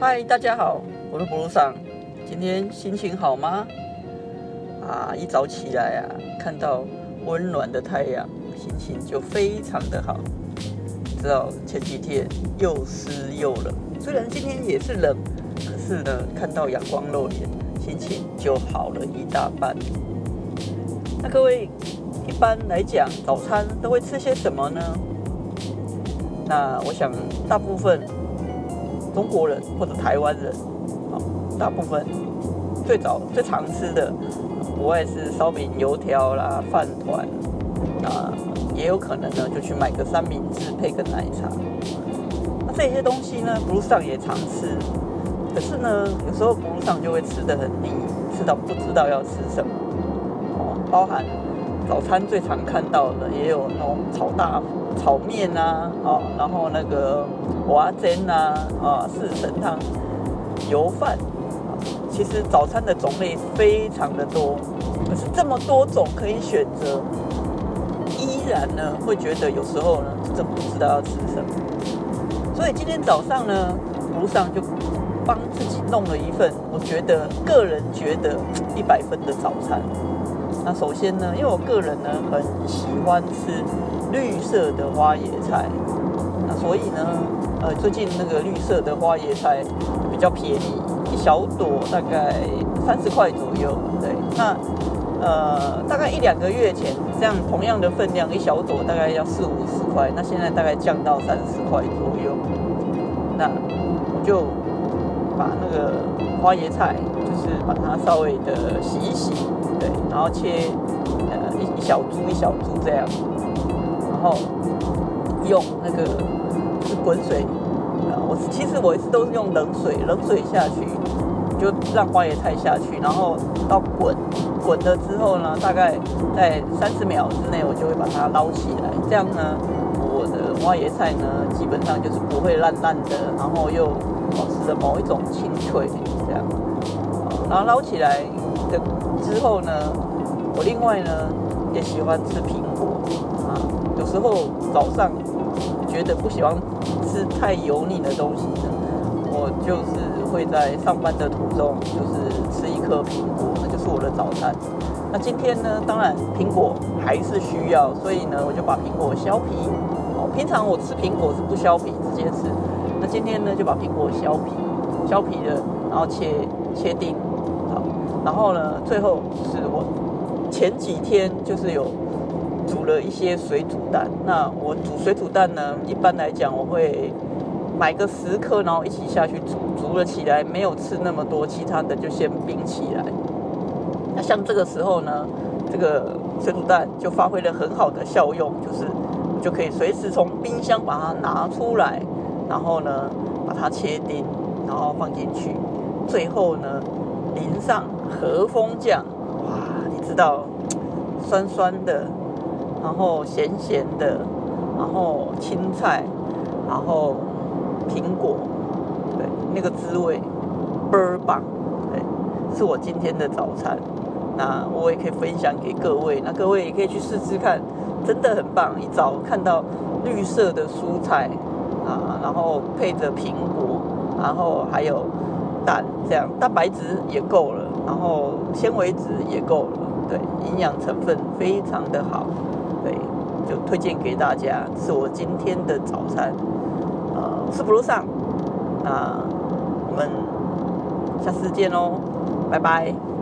嗨，大家好，我是布鲁桑。今天心情好吗？啊，一早起来啊，看到温暖的太阳，心情就非常的好。知道前几天又湿又冷，虽然今天也是冷，可是呢，看到阳光露脸，心情就好了一大半。那各位，一般来讲，早餐都会吃些什么呢？那我想，大部分。中国人或者台湾人，啊，大部分最早最常吃的，不外是烧饼、油条啦、饭团，啊，也有可能呢，就去买个三明治配个奶茶。那这些东西呢，不路上也常吃，可是呢，有时候不路上就会吃的很腻，吃到不知道要吃什么。哦，包含早餐最常看到的，也有那种炒大炒面啊，哦，然后那个。华煎啊，啊，四神汤、油饭，其实早餐的种类非常的多，可是这么多种可以选择，依然呢会觉得有时候呢真不知道要吃什么。所以今天早上呢，路上就帮自己弄了一份，我觉得个人觉得一百分的早餐。那首先呢，因为我个人呢很喜欢吃绿色的花椰菜，那所以呢。呃，最近那个绿色的花椰菜比较便宜，一小朵大概三十块左右。对，那呃，大概一两个月前，这样同样的分量，一小朵大概要四五十块，那现在大概降到三十块左右。那我就把那个花椰菜，就是把它稍微的洗一洗，对，然后切呃一小株一小株这样，然后用那个。是滚水啊！我其实我一直都是用冷水，冷水下去就让花椰菜下去，然后到滚滚了之后呢，大概在三十秒之内，我就会把它捞起来。这样呢，我的花椰菜呢，基本上就是不会烂烂的，然后又保持着某一种清脆。这样，然后捞起来的之后呢，我另外呢也喜欢吃苹果啊，有时候早上。觉得不喜欢吃太油腻的东西呢，我就是会在上班的途中，就是吃一颗苹果，那就是我的早餐。那今天呢，当然苹果还是需要，所以呢，我就把苹果削皮。平常我吃苹果是不削皮直接吃，那今天呢，就把苹果削皮，削皮了，然后切切丁，好，然后呢，最后是我前几天就是有。煮了一些水煮蛋，那我煮水煮蛋呢？一般来讲，我会买个十颗，然后一起下去煮，煮了起来没有吃那么多，其他的就先冰起来。那像这个时候呢，这个水煮蛋就发挥了很好的效用，就是就可以随时从冰箱把它拿出来，然后呢把它切丁，然后放进去，最后呢淋上和风酱，哇，你知道酸酸的。然后咸咸的，然后青菜，然后苹果，对，那个滋味倍儿棒，对，是我今天的早餐。那我也可以分享给各位，那各位也可以去试试看，真的很棒。一早看到绿色的蔬菜啊，然后配着苹果，然后还有蛋，这样蛋白质也够了，然后纤维质也够了，对，营养成分非常的好。对，就推荐给大家，是我今天的早餐，呃，是不如上，那我们下次见喽，拜拜。